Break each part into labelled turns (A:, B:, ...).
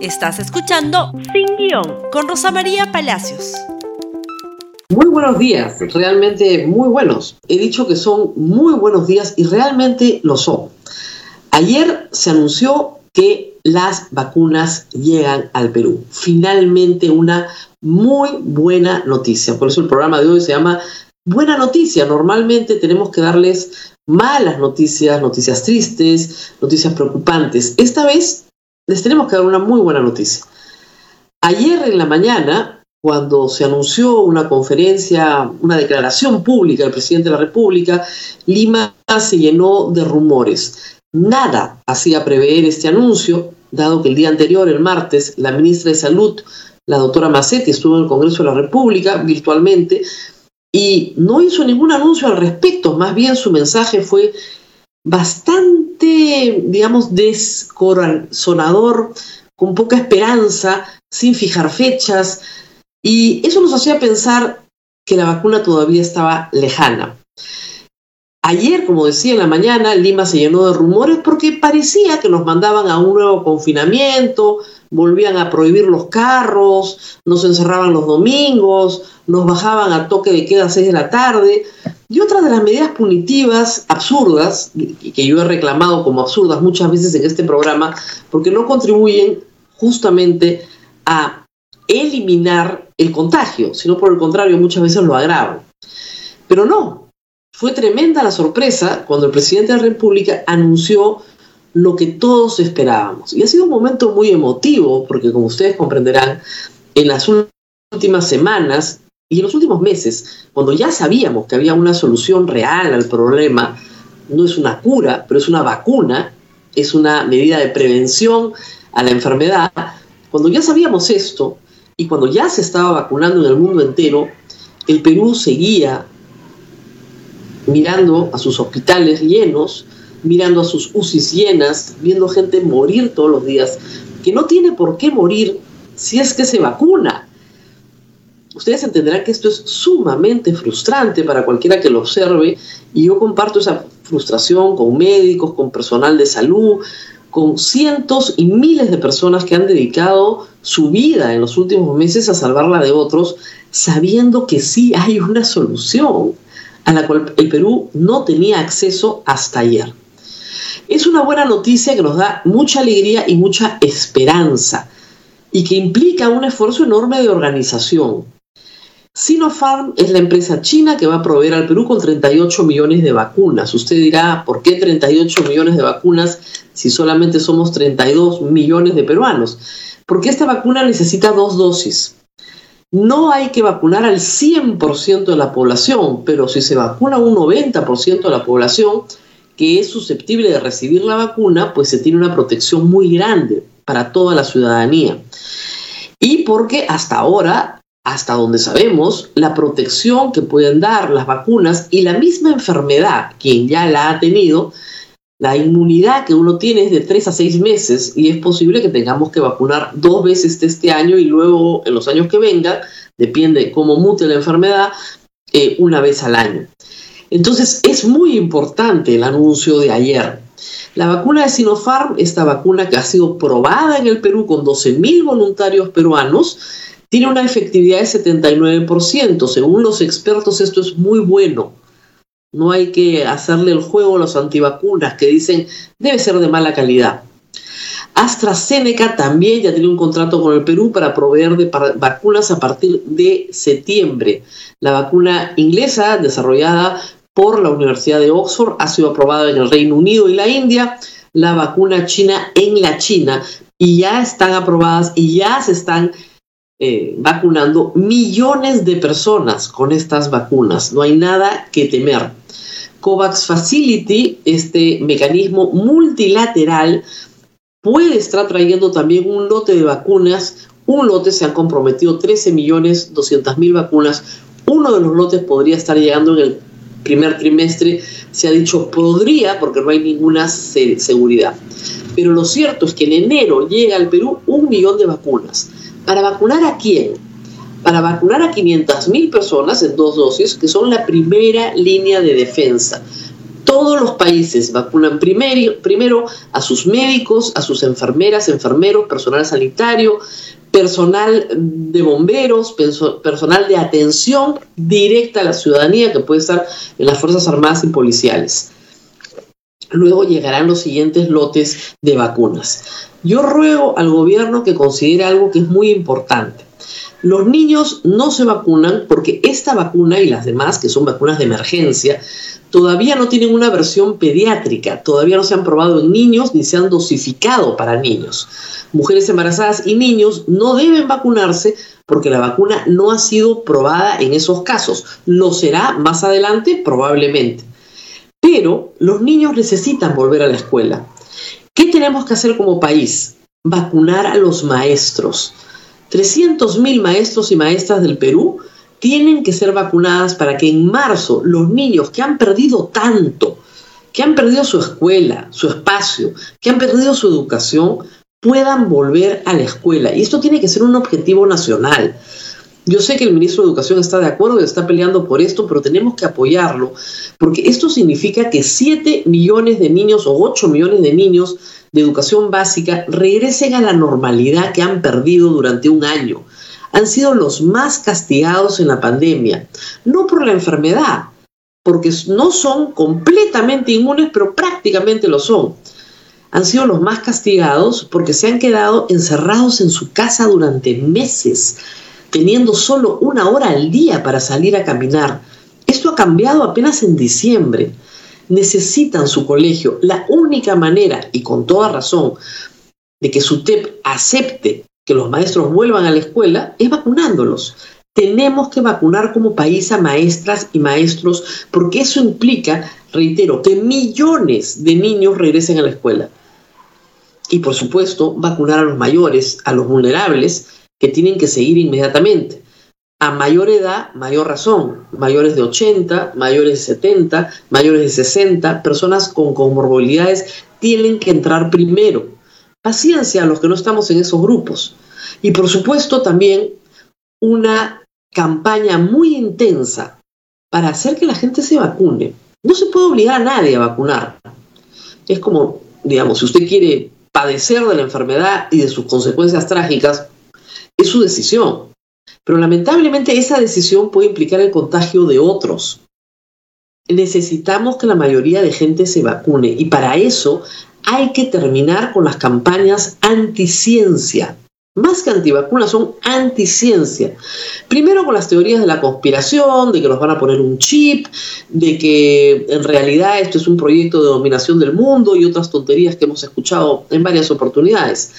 A: Estás escuchando Sin Guión con Rosa María Palacios.
B: Muy buenos días, realmente muy buenos. He dicho que son muy buenos días y realmente lo son. Ayer se anunció que las vacunas llegan al Perú. Finalmente una muy buena noticia. Por eso el programa de hoy se llama Buena Noticia. Normalmente tenemos que darles malas noticias, noticias tristes, noticias preocupantes. Esta vez les tenemos que dar una muy buena noticia. Ayer en la mañana, cuando se anunció una conferencia, una declaración pública del presidente de la República, Lima se llenó de rumores. Nada hacía prever este anuncio, dado que el día anterior, el martes, la ministra de Salud, la doctora Macetti, estuvo en el Congreso de la República virtualmente y no hizo ningún anuncio al respecto, más bien su mensaje fue bastante, digamos, descorazonador, con poca esperanza, sin fijar fechas, y eso nos hacía pensar que la vacuna todavía estaba lejana. Ayer, como decía en la mañana, Lima se llenó de rumores porque parecía que nos mandaban a un nuevo confinamiento, volvían a prohibir los carros, nos encerraban los domingos, nos bajaban a toque de queda a 6 de la tarde. Y otra de las medidas punitivas absurdas, que yo he reclamado como absurdas muchas veces en este programa, porque no contribuyen justamente a eliminar el contagio, sino por el contrario muchas veces lo agravan. Pero no, fue tremenda la sorpresa cuando el presidente de la República anunció lo que todos esperábamos. Y ha sido un momento muy emotivo, porque como ustedes comprenderán, en las últimas semanas y en los últimos meses, cuando ya sabíamos que había una solución real al problema, no es una cura, pero es una vacuna, es una medida de prevención a la enfermedad, cuando ya sabíamos esto y cuando ya se estaba vacunando en el mundo entero, el Perú seguía mirando a sus hospitales llenos, mirando a sus UCIs llenas, viendo gente morir todos los días, que no tiene por qué morir si es que se vacuna ustedes entenderán que esto es sumamente frustrante para cualquiera que lo observe y yo comparto esa frustración con médicos, con personal de salud, con cientos y miles de personas que han dedicado su vida en los últimos meses a salvarla de otros, sabiendo que sí hay una solución a la cual el Perú no tenía acceso hasta ayer. Es una buena noticia que nos da mucha alegría y mucha esperanza y que implica un esfuerzo enorme de organización. Sinopharm es la empresa china que va a proveer al Perú con 38 millones de vacunas. Usted dirá, ¿por qué 38 millones de vacunas si solamente somos 32 millones de peruanos? Porque esta vacuna necesita dos dosis. No hay que vacunar al 100% de la población, pero si se vacuna un 90% de la población que es susceptible de recibir la vacuna, pues se tiene una protección muy grande para toda la ciudadanía. Y porque hasta ahora hasta donde sabemos, la protección que pueden dar las vacunas y la misma enfermedad, quien ya la ha tenido, la inmunidad que uno tiene es de 3 a 6 meses y es posible que tengamos que vacunar dos veces este año y luego en los años que vengan, depende cómo mute la enfermedad, eh, una vez al año. Entonces es muy importante el anuncio de ayer. La vacuna de Sinopharm, esta vacuna que ha sido probada en el Perú con 12.000 voluntarios peruanos, tiene una efectividad de 79%. Según los expertos, esto es muy bueno. No hay que hacerle el juego a los antivacunas que dicen debe ser de mala calidad. AstraZeneca también ya tiene un contrato con el Perú para proveer de vacunas a partir de septiembre. La vacuna inglesa desarrollada por la Universidad de Oxford ha sido aprobada en el Reino Unido y la India. La vacuna china en la China y ya están aprobadas y ya se están eh, vacunando millones de personas con estas vacunas. No hay nada que temer. COVAX Facility, este mecanismo multilateral, puede estar trayendo también un lote de vacunas. Un lote se han comprometido 13 millones 200 mil vacunas. Uno de los lotes podría estar llegando en el primer trimestre. Se ha dicho podría porque no hay ninguna seguridad. Pero lo cierto es que en enero llega al Perú un millón de vacunas. ¿Para vacunar a quién? Para vacunar a 500.000 personas en dos dosis, que son la primera línea de defensa. todos los países vacunan primero, primero a sus médicos, a sus enfermeras, enfermeros, personal sanitario, personal de bomberos, personal de atención directa a la ciudadanía que puede estar en las Fuerzas Armadas y policiales. Luego llegarán los siguientes lotes de vacunas. Yo ruego al gobierno que considere algo que es muy importante. Los niños no se vacunan porque esta vacuna y las demás, que son vacunas de emergencia, todavía no tienen una versión pediátrica, todavía no se han probado en niños ni se han dosificado para niños. Mujeres embarazadas y niños no deben vacunarse porque la vacuna no ha sido probada en esos casos. Lo será más adelante probablemente. Pero los niños necesitan volver a la escuela. ¿Qué tenemos que hacer como país? Vacunar a los maestros. 300.000 maestros y maestras del Perú tienen que ser vacunadas para que en marzo los niños que han perdido tanto, que han perdido su escuela, su espacio, que han perdido su educación, puedan volver a la escuela. Y esto tiene que ser un objetivo nacional. Yo sé que el ministro de Educación está de acuerdo y está peleando por esto, pero tenemos que apoyarlo, porque esto significa que 7 millones de niños o 8 millones de niños de educación básica regresen a la normalidad que han perdido durante un año han sido los más castigados en la pandemia, no por la enfermedad, porque no son completamente inmunes, pero prácticamente lo son. Han sido los más castigados porque se han quedado encerrados en su casa durante meses, teniendo solo una hora al día para salir a caminar. Esto ha cambiado apenas en diciembre. Necesitan su colegio. La única manera, y con toda razón, de que su TEP acepte que los maestros vuelvan a la escuela es vacunándolos. Tenemos que vacunar como país a maestras y maestros porque eso implica, reitero, que millones de niños regresen a la escuela. Y por supuesto, vacunar a los mayores, a los vulnerables, que tienen que seguir inmediatamente. A mayor edad, mayor razón. Mayores de 80, mayores de 70, mayores de 60, personas con comorbilidades tienen que entrar primero paciencia a los que no estamos en esos grupos. Y por supuesto también una campaña muy intensa para hacer que la gente se vacune. No se puede obligar a nadie a vacunar. Es como, digamos, si usted quiere padecer de la enfermedad y de sus consecuencias trágicas, es su decisión. Pero lamentablemente esa decisión puede implicar el contagio de otros. Necesitamos que la mayoría de gente se vacune y para eso hay que terminar con las campañas anticiencia. Más que antivacunas, son anticiencia. Primero con las teorías de la conspiración, de que nos van a poner un chip, de que en realidad esto es un proyecto de dominación del mundo y otras tonterías que hemos escuchado en varias oportunidades.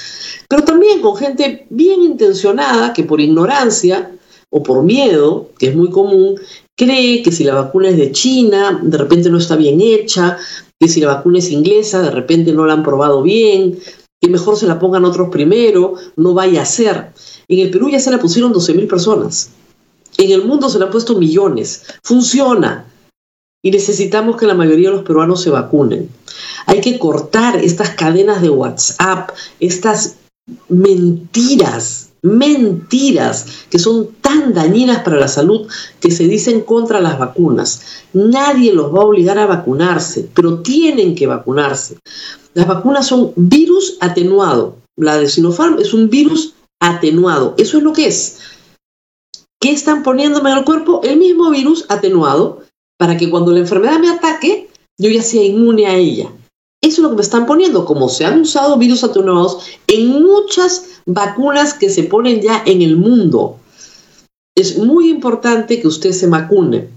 B: Pero también con gente bien intencionada que por ignorancia o por miedo, que es muy común, cree que si la vacuna es de China, de repente no está bien hecha, que si la vacuna es inglesa, de repente no la han probado bien, que mejor se la pongan otros primero, no vaya a ser. En el Perú ya se la pusieron 12.000 personas. En el mundo se la han puesto millones. Funciona. Y necesitamos que la mayoría de los peruanos se vacunen. Hay que cortar estas cadenas de WhatsApp, estas mentiras mentiras que son tan dañinas para la salud que se dicen contra las vacunas. Nadie los va a obligar a vacunarse, pero tienen que vacunarse. Las vacunas son virus atenuado. La de Sinopharm es un virus atenuado. Eso es lo que es. ¿Qué están poniéndome en el cuerpo? El mismo virus atenuado para que cuando la enfermedad me ataque, yo ya sea inmune a ella. Eso es lo que me están poniendo, como se han usado virus atenuados en muchas vacunas que se ponen ya en el mundo. Es muy importante que usted se vacune.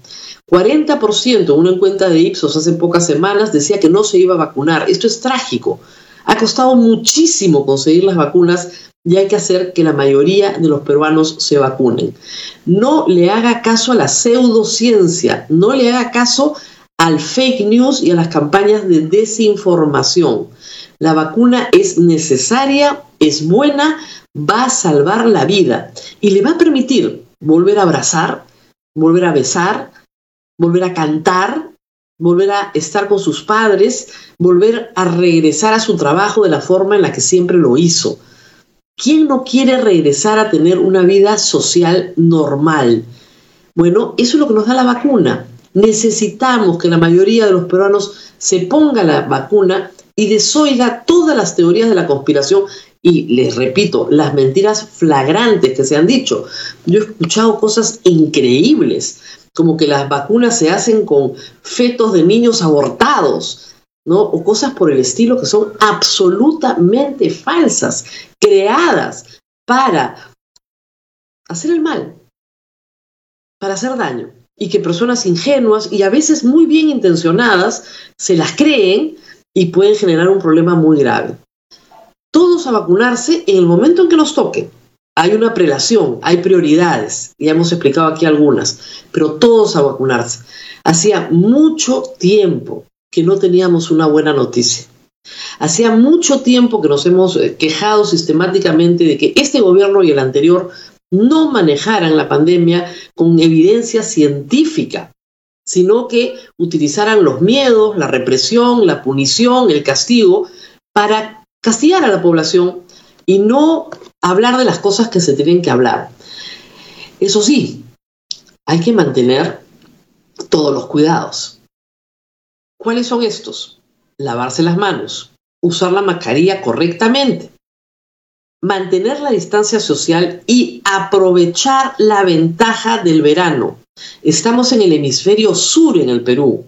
B: 40%, una encuesta de Ipsos hace pocas semanas decía que no se iba a vacunar. Esto es trágico. Ha costado muchísimo conseguir las vacunas y hay que hacer que la mayoría de los peruanos se vacunen. No le haga caso a la pseudociencia, no le haga caso al fake news y a las campañas de desinformación. La vacuna es necesaria, es buena, va a salvar la vida y le va a permitir volver a abrazar, volver a besar, volver a cantar, volver a estar con sus padres, volver a regresar a su trabajo de la forma en la que siempre lo hizo. ¿Quién no quiere regresar a tener una vida social normal? Bueno, eso es lo que nos da la vacuna Necesitamos que la mayoría de los peruanos se ponga la vacuna y desoiga todas las teorías de la conspiración y les repito, las mentiras flagrantes que se han dicho. Yo he escuchado cosas increíbles, como que las vacunas se hacen con fetos de niños abortados, ¿no? O cosas por el estilo que son absolutamente falsas, creadas para hacer el mal, para hacer daño. Y que personas ingenuas y a veces muy bien intencionadas se las creen y pueden generar un problema muy grave todos a vacunarse en el momento en que nos toque. Hay una prelación, hay prioridades, ya hemos explicado aquí algunas, pero todos a vacunarse. Hacía mucho tiempo que no teníamos una buena noticia. Hacía mucho tiempo que nos hemos eh, quejado sistemáticamente de que este gobierno y el anterior no manejaran la pandemia con evidencia científica, sino que utilizaran los miedos, la represión, la punición, el castigo para castigar a la población y no hablar de las cosas que se tienen que hablar. Eso sí, hay que mantener todos los cuidados. ¿Cuáles son estos? Lavarse las manos, usar la mascarilla correctamente, mantener la distancia social y aprovechar la ventaja del verano. Estamos en el hemisferio sur en el Perú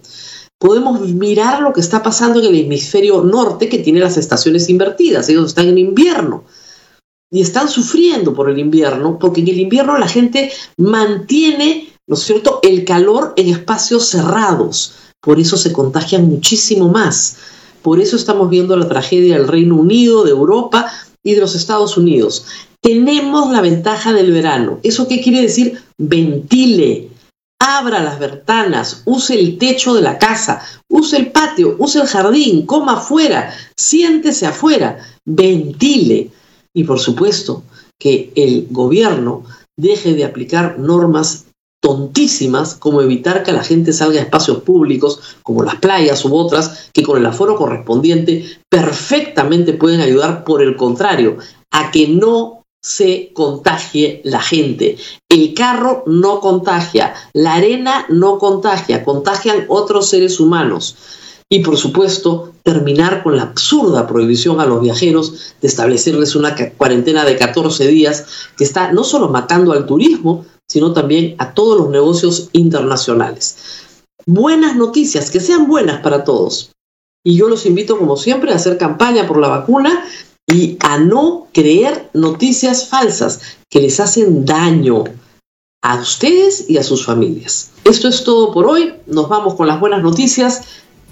B: podemos mirar lo que está pasando en el hemisferio norte que tiene las estaciones invertidas. Ellos están en invierno y están sufriendo por el invierno porque en el invierno la gente mantiene, ¿no cierto?, el calor en espacios cerrados. Por eso se contagian muchísimo más. Por eso estamos viendo la tragedia del Reino Unido, de Europa y de los Estados Unidos. Tenemos la ventaja del verano. ¿Eso qué quiere decir? Ventile, abra las ventanas, use el techo de la casa, use el patio, use el jardín, coma afuera, siéntese afuera, ventile. Y por supuesto que el gobierno deje de aplicar normas tontísimas como evitar que la gente salga a espacios públicos como las playas u otras que con el aforo correspondiente perfectamente pueden ayudar por el contrario a que no se contagie la gente. El carro no contagia, la arena no contagia, contagian otros seres humanos. Y por supuesto, terminar con la absurda prohibición a los viajeros de establecerles una cuarentena de 14 días que está no solo matando al turismo, sino también a todos los negocios internacionales. Buenas noticias, que sean buenas para todos. Y yo los invito, como siempre, a hacer campaña por la vacuna y a no creer noticias falsas que les hacen daño a ustedes y a sus familias. Esto es todo por hoy. Nos vamos con las buenas noticias.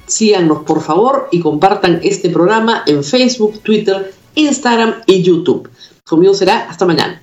B: Síganos por favor y compartan este programa en Facebook, Twitter, Instagram y YouTube. Conmigo será hasta mañana.